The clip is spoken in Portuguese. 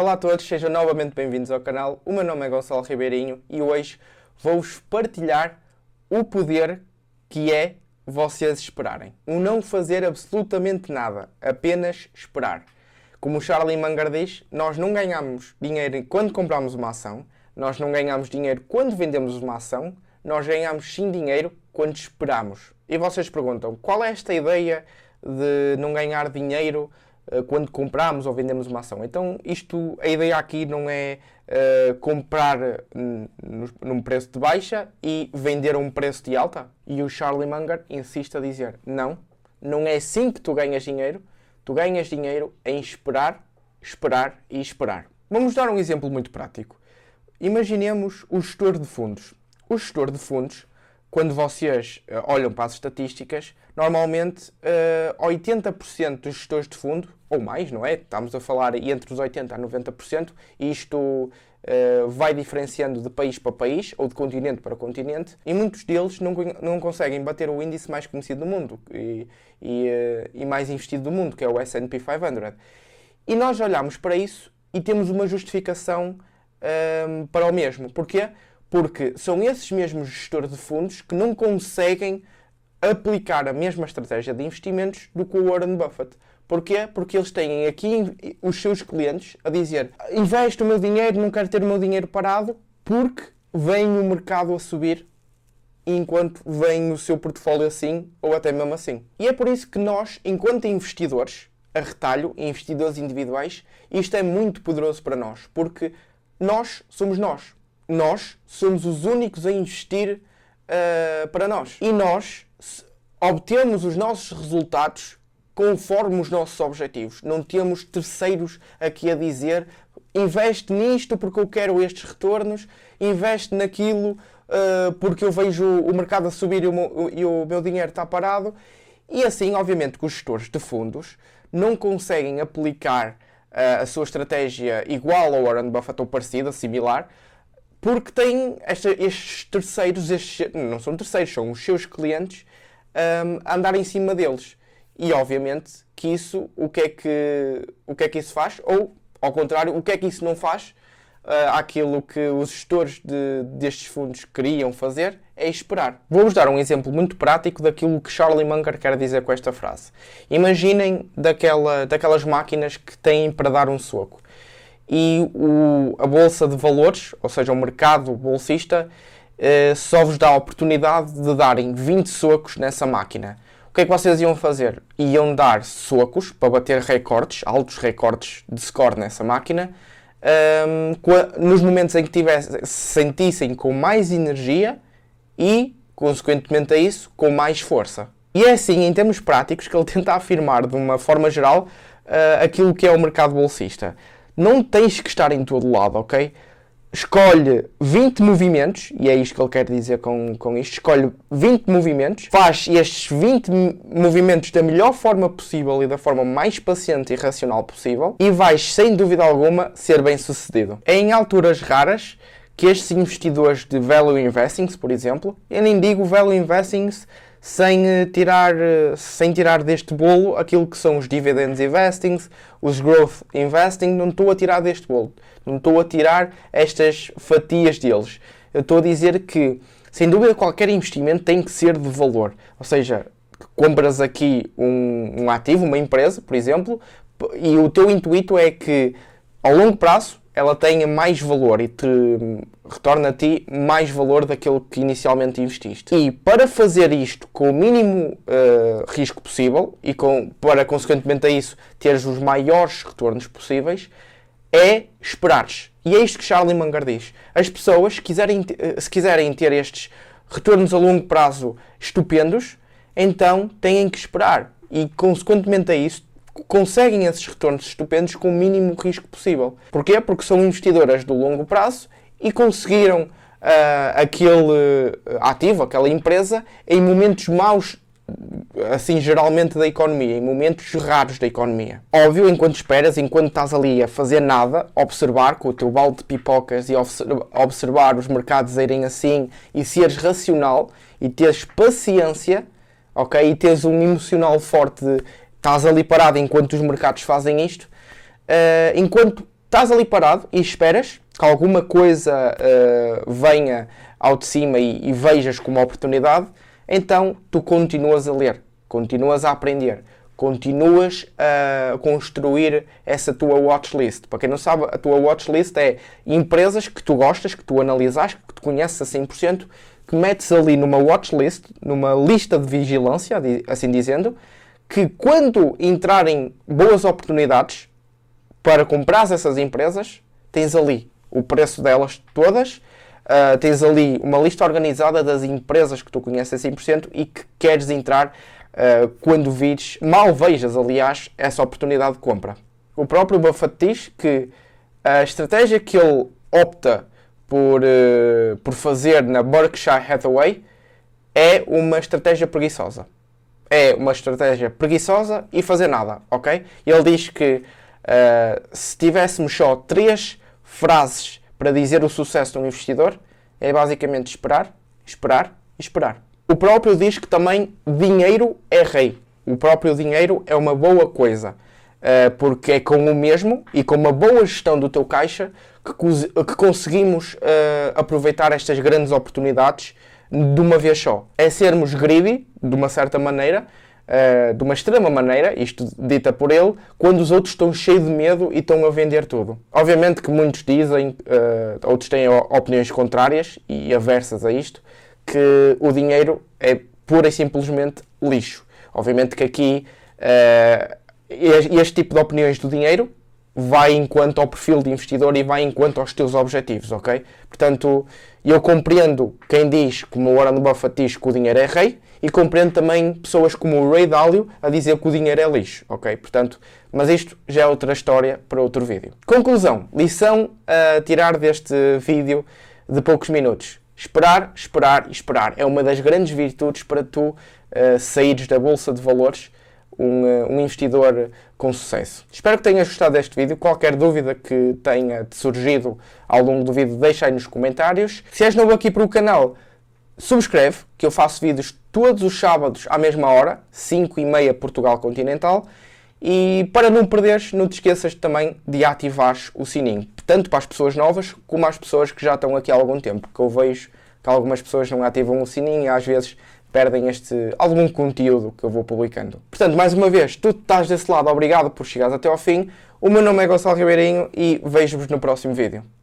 Olá a todos, sejam novamente bem-vindos ao canal. O meu nome é Gonçalo Ribeirinho e hoje vou-vos partilhar o poder que é vocês esperarem. O não fazer absolutamente nada, apenas esperar. Como o Charlie Munger diz, nós não ganhamos dinheiro quando compramos uma ação, nós não ganhamos dinheiro quando vendemos uma ação, nós ganhamos sim dinheiro quando esperamos. E vocês perguntam, qual é esta ideia de não ganhar dinheiro quando compramos ou vendemos uma ação? Então, isto, a ideia aqui não é uh, comprar num preço de baixa e vender a um preço de alta. E o Charlie Munger insiste a dizer, não, não é assim que tu ganhas dinheiro, Tu ganhas dinheiro em esperar, esperar e esperar. Vamos dar um exemplo muito prático. Imaginemos o gestor de fundos. O gestor de fundos, quando vocês uh, olham para as estatísticas, normalmente uh, eh, 80% dos gestores de fundo, ou mais, não é? Estamos a falar entre os 80% a 90%, e isto Uh, vai diferenciando de país para país ou de continente para continente e muitos deles não, não conseguem bater o índice mais conhecido do mundo e, e, e mais investido do mundo, que é o S&P 500. E nós olhamos para isso e temos uma justificação ehm, para o mesmo. Porquê? Porque são esses mesmos gestores de fundos que não conseguem aplicar a mesma estratégia de investimentos do que o Warren Buffett. Porquê? Porque eles têm aqui os seus clientes a dizer investe o meu dinheiro, não quero ter o meu dinheiro parado, porque vem o mercado a subir enquanto vem o seu portfólio assim ou até mesmo assim. E é por isso que nós, enquanto investidores, a retalho, investidores individuais, isto é muito poderoso para nós, porque nós somos nós. Nós somos os únicos a investir uh, para nós. E nós obtemos os nossos resultados conforme os nossos objetivos. Não temos terceiros aqui a dizer investe nisto porque eu quero estes retornos, investe naquilo uh, porque eu vejo o mercado a subir e o meu, e o meu dinheiro está parado. E assim, obviamente, que os gestores de fundos não conseguem aplicar uh, a sua estratégia igual ao Warren Buffett ou parecida, similar, porque têm esta, estes terceiros, estes, não são terceiros, são os seus clientes um, a andar em cima deles. E obviamente que isso, o que é que, o que, é que isso faz? Ou, ao contrário, o que é que isso não faz? Uh, aquilo que os gestores de, destes fundos queriam fazer é esperar. Vou-vos dar um exemplo muito prático daquilo que Charlie Munger quer dizer com esta frase. Imaginem daquela, daquelas máquinas que têm para dar um soco. E o, a bolsa de valores, ou seja, o mercado bolsista, uh, só vos dá a oportunidade de darem 20 socos nessa máquina. O que é que vocês iam fazer? Iam dar socos para bater recordes, altos recordes de score nessa máquina, um, nos momentos em que tivesse, se sentissem com mais energia e, consequentemente a isso, com mais força. E é assim, em termos práticos, que ele tenta afirmar de uma forma geral uh, aquilo que é o mercado bolsista. Não tens que estar em todo lado, ok? escolhe 20 movimentos, e é isto que ele quer dizer com, com isto, escolhe 20 movimentos, faz estes 20 movimentos da melhor forma possível e da forma mais paciente e racional possível, e vais, sem dúvida alguma, ser bem sucedido. É em alturas raras que estes investidores de value investing, por exemplo, eu nem digo value investing sem eh, tirar, eh, sem tirar deste bolo aquilo que são os dividends investing, os growth investing, não estou a tirar deste bolo, não estou a tirar estas fatias deles. Eu estou a dizer que, sem dúvida, qualquer investimento tem que ser de valor. Ou seja, compras aqui um, um ativo, uma empresa, por exemplo, e o teu intuito é que, ao longo prazo, ela tenha mais valor e te retorna a ti mais valor daquilo que inicialmente investiste. E para fazer isto com o mínimo uh, risco possível e com, para, consequentemente a isso, teres os maiores retornos possíveis, é esperares. E é isto que Charlie Munger diz. As pessoas, quiserem, eh, se quiserem ter estes retornos a longo prazo estupendos, então têm que esperar. E, consequentemente a isso, conseguem esses retornos estupendos com o mínimo risco possível. Porquê? Porque são investidoras do longo prazo e conseguiram uh, aquele ativo, aquela empresa, em momentos maus, assim, geralmente da economia, em momentos raros da economia. Óbvio, enquanto esperas, enquanto estás ali a fazer nada, observar com o teu balde de pipocas e observar os mercados irem assim e seres racional e teres paciência, ok? E teres um emocional forte de estás ali parado enquanto os mercados fazem isto, uh, enquanto estás ali parado e esperas que alguma coisa uh, venha ao de cima e, e vejas como oportunidade, então tu continuas a ler, continuas a aprender, continuas a construir essa tua watchlist. Para quem não sabe, a tua watchlist é empresas que tu gostas, que tu analisas, que tu conheces a 100%, que metes ali numa watchlist, numa lista de vigilância, assim dizendo, que quando entrarem boas oportunidades para comprar essas empresas, tens ali o preço delas todas, uh, tens ali uma lista organizada das empresas que tu conheces a 100% e que queres entrar uh, quando vires, mal vejas, aliás, essa oportunidade de compra. O próprio Buffett diz que a estratégia que ele opta por, uh, por fazer na Berkshire Hathaway é uma estratégia preguiçosa. É uma estratégia preguiçosa e fazer nada, ok? Ele diz que uh, se tivéssemos só três frases para dizer o sucesso de um investidor, é basicamente esperar, esperar e esperar. O próprio diz que também dinheiro é rei. O próprio dinheiro é uma boa coisa, uh, porque é com o mesmo e com uma boa gestão do teu caixa que, que conseguimos uh, aproveitar estas grandes oportunidades de uma vez só. É sermos greedy, de uma certa maneira, uh, de uma extrema maneira, isto dita por ele, quando os outros estão cheios de medo e estão a vender tudo. Obviamente que muitos dizem, uh, outros têm opiniões contrárias e aversas a isto, que o dinheiro é pura e simplesmente lixo. Obviamente que aqui este tipo de opiniões do dinheiro vai enquanto ao perfil de investidor e vai enquanto aos teus objetivos, ok? Portanto, eu compreendo quem diz, como o Warren Buffett diz, que o dinheiro é rei, e compreendo também pessoas como o Ray Dalio a dizer que o dinheiro é lixo, ok? Portanto, mas isto já é outra história para outro vídeo. Conclusão, lição a tirar deste vídeo de poucos minutos. Esperar, esperar e esperar é uma das grandes virtudes para tu uh, saíres da bolsa de valores um, eh, um investidor com sucesso. Espero que tenhas gostado deste vídeo. Qualquer dúvida que tenha surgido ao longo do vídeo, deixa aí nos comentários. Se és novo aqui para o canal, subscreve, que eu faço vídeos todos os sábados à mesma hora, 5 e meia Portugal Continental. E para não perderes, não te esqueças também de ativar o sininho, tanto para as pessoas novas como as pessoas que já estão aqui há algum tempo, que eu vejo que algumas pessoas não ativam o sininho e às vezes perdem este algum conteúdo que eu vou publicando. Portanto, mais uma vez, tu estás desse lado, obrigado por chegares até ao fim. O meu nome é Gonçalo Ribeirinho e vejo-vos no próximo vídeo.